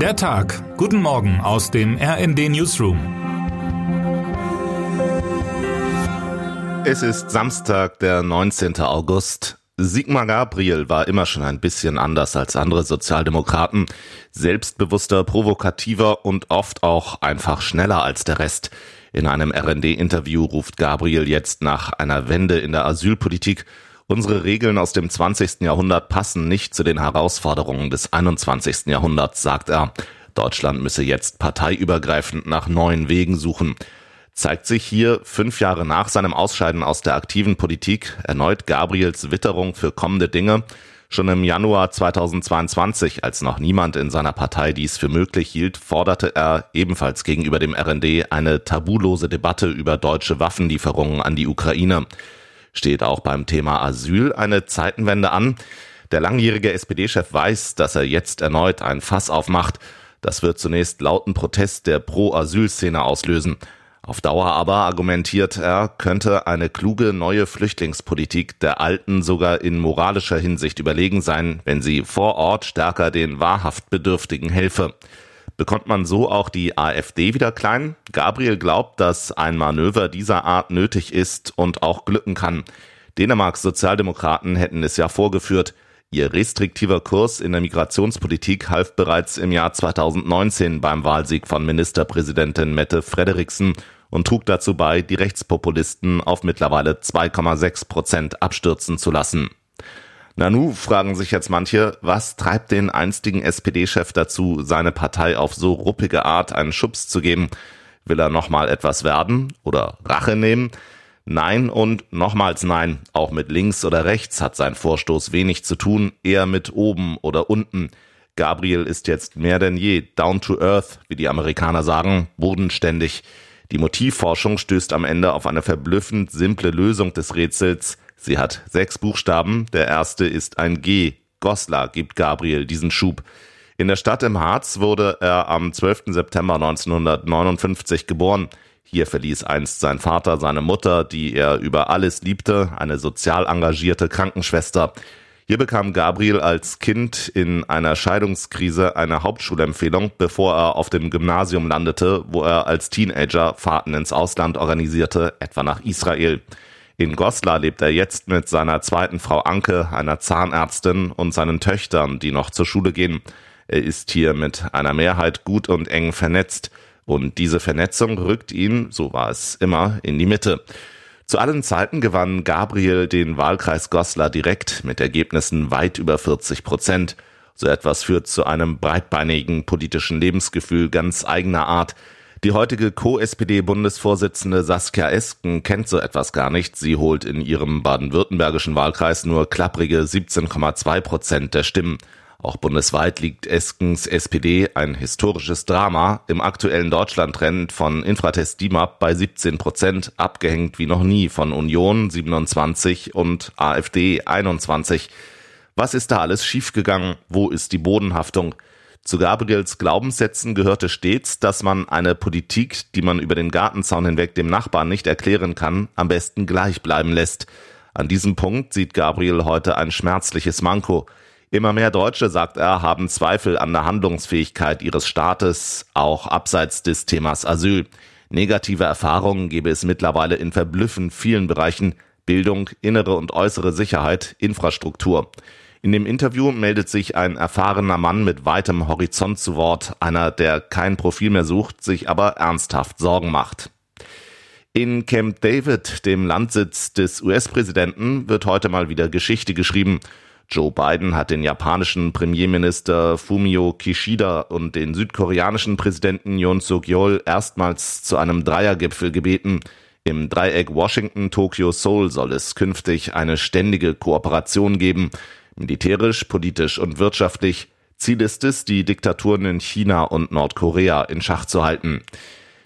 Der Tag. Guten Morgen aus dem RND Newsroom. Es ist Samstag, der 19. August. Sigmar Gabriel war immer schon ein bisschen anders als andere Sozialdemokraten. Selbstbewusster, provokativer und oft auch einfach schneller als der Rest. In einem RND-Interview ruft Gabriel jetzt nach einer Wende in der Asylpolitik Unsere Regeln aus dem 20. Jahrhundert passen nicht zu den Herausforderungen des 21. Jahrhunderts, sagt er. Deutschland müsse jetzt parteiübergreifend nach neuen Wegen suchen. Zeigt sich hier fünf Jahre nach seinem Ausscheiden aus der aktiven Politik erneut Gabriels Witterung für kommende Dinge. Schon im Januar 2022, als noch niemand in seiner Partei dies für möglich hielt, forderte er ebenfalls gegenüber dem RND eine tabulose Debatte über deutsche Waffenlieferungen an die Ukraine steht auch beim Thema Asyl eine Zeitenwende an. Der langjährige SPD-Chef weiß, dass er jetzt erneut ein Fass aufmacht. Das wird zunächst lauten Protest der Pro-Asyl-Szene auslösen. Auf Dauer aber, argumentiert er, könnte eine kluge neue Flüchtlingspolitik der alten sogar in moralischer Hinsicht überlegen sein, wenn sie vor Ort stärker den wahrhaft Bedürftigen helfe. Bekommt man so auch die AfD wieder klein? Gabriel glaubt, dass ein Manöver dieser Art nötig ist und auch glücken kann. Dänemarks Sozialdemokraten hätten es ja vorgeführt. Ihr restriktiver Kurs in der Migrationspolitik half bereits im Jahr 2019 beim Wahlsieg von Ministerpräsidentin Mette Frederiksen und trug dazu bei, die Rechtspopulisten auf mittlerweile 2,6 Prozent abstürzen zu lassen. Nanu fragen sich jetzt manche, was treibt den einstigen SPD-Chef dazu, seine Partei auf so ruppige Art einen Schubs zu geben? Will er nochmal etwas werden oder Rache nehmen? Nein und nochmals nein. Auch mit links oder rechts hat sein Vorstoß wenig zu tun, eher mit oben oder unten. Gabriel ist jetzt mehr denn je down to earth, wie die Amerikaner sagen, bodenständig. Die Motivforschung stößt am Ende auf eine verblüffend simple Lösung des Rätsels. Sie hat sechs Buchstaben. Der erste ist ein G. Goslar gibt Gabriel diesen Schub. In der Stadt im Harz wurde er am 12. September 1959 geboren. Hier verließ einst sein Vater seine Mutter, die er über alles liebte, eine sozial engagierte Krankenschwester. Hier bekam Gabriel als Kind in einer Scheidungskrise eine Hauptschulempfehlung, bevor er auf dem Gymnasium landete, wo er als Teenager Fahrten ins Ausland organisierte, etwa nach Israel. In Goslar lebt er jetzt mit seiner zweiten Frau Anke, einer Zahnärztin und seinen Töchtern, die noch zur Schule gehen. Er ist hier mit einer Mehrheit gut und eng vernetzt. Und diese Vernetzung rückt ihn, so war es immer, in die Mitte. Zu allen Zeiten gewann Gabriel den Wahlkreis Goslar direkt mit Ergebnissen weit über 40 Prozent. So etwas führt zu einem breitbeinigen politischen Lebensgefühl ganz eigener Art, die heutige Co-SPD-Bundesvorsitzende Saskia Esken kennt so etwas gar nicht. Sie holt in ihrem baden-württembergischen Wahlkreis nur klapprige 17,2 Prozent der Stimmen. Auch bundesweit liegt Eskens SPD ein historisches Drama im aktuellen Deutschland-Trend von Infratest DIMAP bei 17 Prozent, abgehängt wie noch nie von Union 27 und AfD 21. Was ist da alles schiefgegangen? Wo ist die Bodenhaftung? Zu Gabriels Glaubenssätzen gehörte stets, dass man eine Politik, die man über den Gartenzaun hinweg dem Nachbarn nicht erklären kann, am besten gleich bleiben lässt. An diesem Punkt sieht Gabriel heute ein schmerzliches Manko. Immer mehr Deutsche, sagt er, haben Zweifel an der Handlungsfähigkeit ihres Staates, auch abseits des Themas Asyl. Negative Erfahrungen gebe es mittlerweile in verblüffend vielen Bereichen Bildung, innere und äußere Sicherheit, Infrastruktur. In dem Interview meldet sich ein erfahrener Mann mit weitem Horizont zu Wort, einer, der kein Profil mehr sucht, sich aber ernsthaft Sorgen macht. In Camp David, dem Landsitz des US-Präsidenten, wird heute mal wieder Geschichte geschrieben. Joe Biden hat den japanischen Premierminister Fumio Kishida und den südkoreanischen Präsidenten Yoon Suk-yeol erstmals zu einem Dreiergipfel gebeten. Im Dreieck Washington, Tokio, Seoul soll es künftig eine ständige Kooperation geben militärisch, politisch und wirtschaftlich. Ziel ist es, die Diktaturen in China und Nordkorea in Schach zu halten.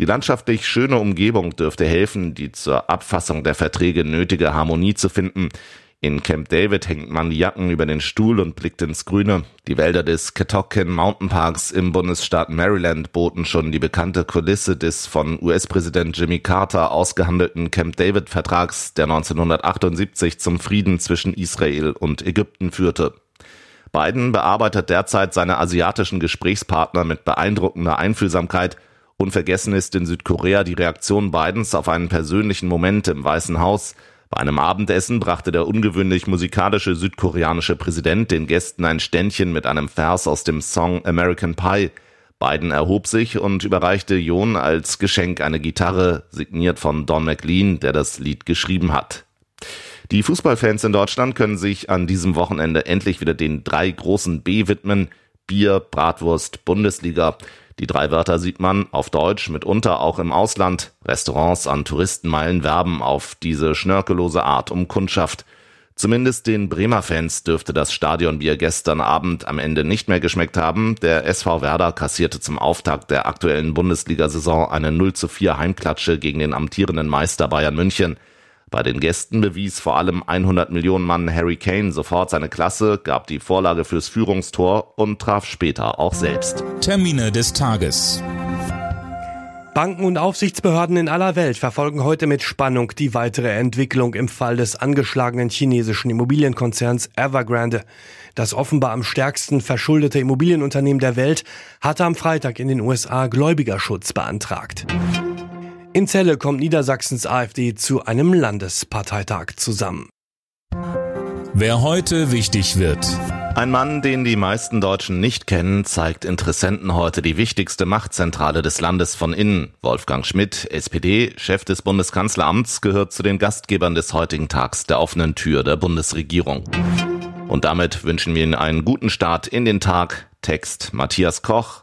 Die landschaftlich schöne Umgebung dürfte helfen, die zur Abfassung der Verträge nötige Harmonie zu finden. In Camp David hängt man die Jacken über den Stuhl und blickt ins Grüne. Die Wälder des Catoctin Mountain Parks im Bundesstaat Maryland boten schon die bekannte Kulisse des von US-Präsident Jimmy Carter ausgehandelten Camp David Vertrags, der 1978 zum Frieden zwischen Israel und Ägypten führte. Biden bearbeitet derzeit seine asiatischen Gesprächspartner mit beeindruckender Einfühlsamkeit. Unvergessen ist in Südkorea die Reaktion Bidens auf einen persönlichen Moment im Weißen Haus. Bei einem Abendessen brachte der ungewöhnlich musikalische südkoreanische Präsident den Gästen ein Ständchen mit einem Vers aus dem Song American Pie. Biden erhob sich und überreichte John als Geschenk eine Gitarre, signiert von Don McLean, der das Lied geschrieben hat. Die Fußballfans in Deutschland können sich an diesem Wochenende endlich wieder den drei großen B widmen. Bier, Bratwurst, Bundesliga. Die drei Wörter sieht man auf Deutsch mitunter auch im Ausland. Restaurants an Touristenmeilen werben auf diese schnörkellose Art um Kundschaft. Zumindest den Bremer Fans dürfte das Stadionbier gestern Abend am Ende nicht mehr geschmeckt haben. Der SV Werder kassierte zum Auftakt der aktuellen Bundesliga-Saison eine 0 zu 4 Heimklatsche gegen den amtierenden Meister Bayern München. Bei den Gästen bewies vor allem 100 Millionen Mann Harry Kane sofort seine Klasse, gab die Vorlage fürs Führungstor und traf später auch selbst. Termine des Tages. Banken und Aufsichtsbehörden in aller Welt verfolgen heute mit Spannung die weitere Entwicklung im Fall des angeschlagenen chinesischen Immobilienkonzerns Evergrande. Das offenbar am stärksten verschuldete Immobilienunternehmen der Welt hatte am Freitag in den USA Gläubigerschutz beantragt. In Celle kommt Niedersachsens AfD zu einem Landesparteitag zusammen. Wer heute wichtig wird. Ein Mann, den die meisten Deutschen nicht kennen, zeigt Interessenten heute die wichtigste Machtzentrale des Landes von innen. Wolfgang Schmidt, SPD, Chef des Bundeskanzleramts, gehört zu den Gastgebern des heutigen Tags der offenen Tür der Bundesregierung. Und damit wünschen wir Ihnen einen guten Start in den Tag. Text Matthias Koch,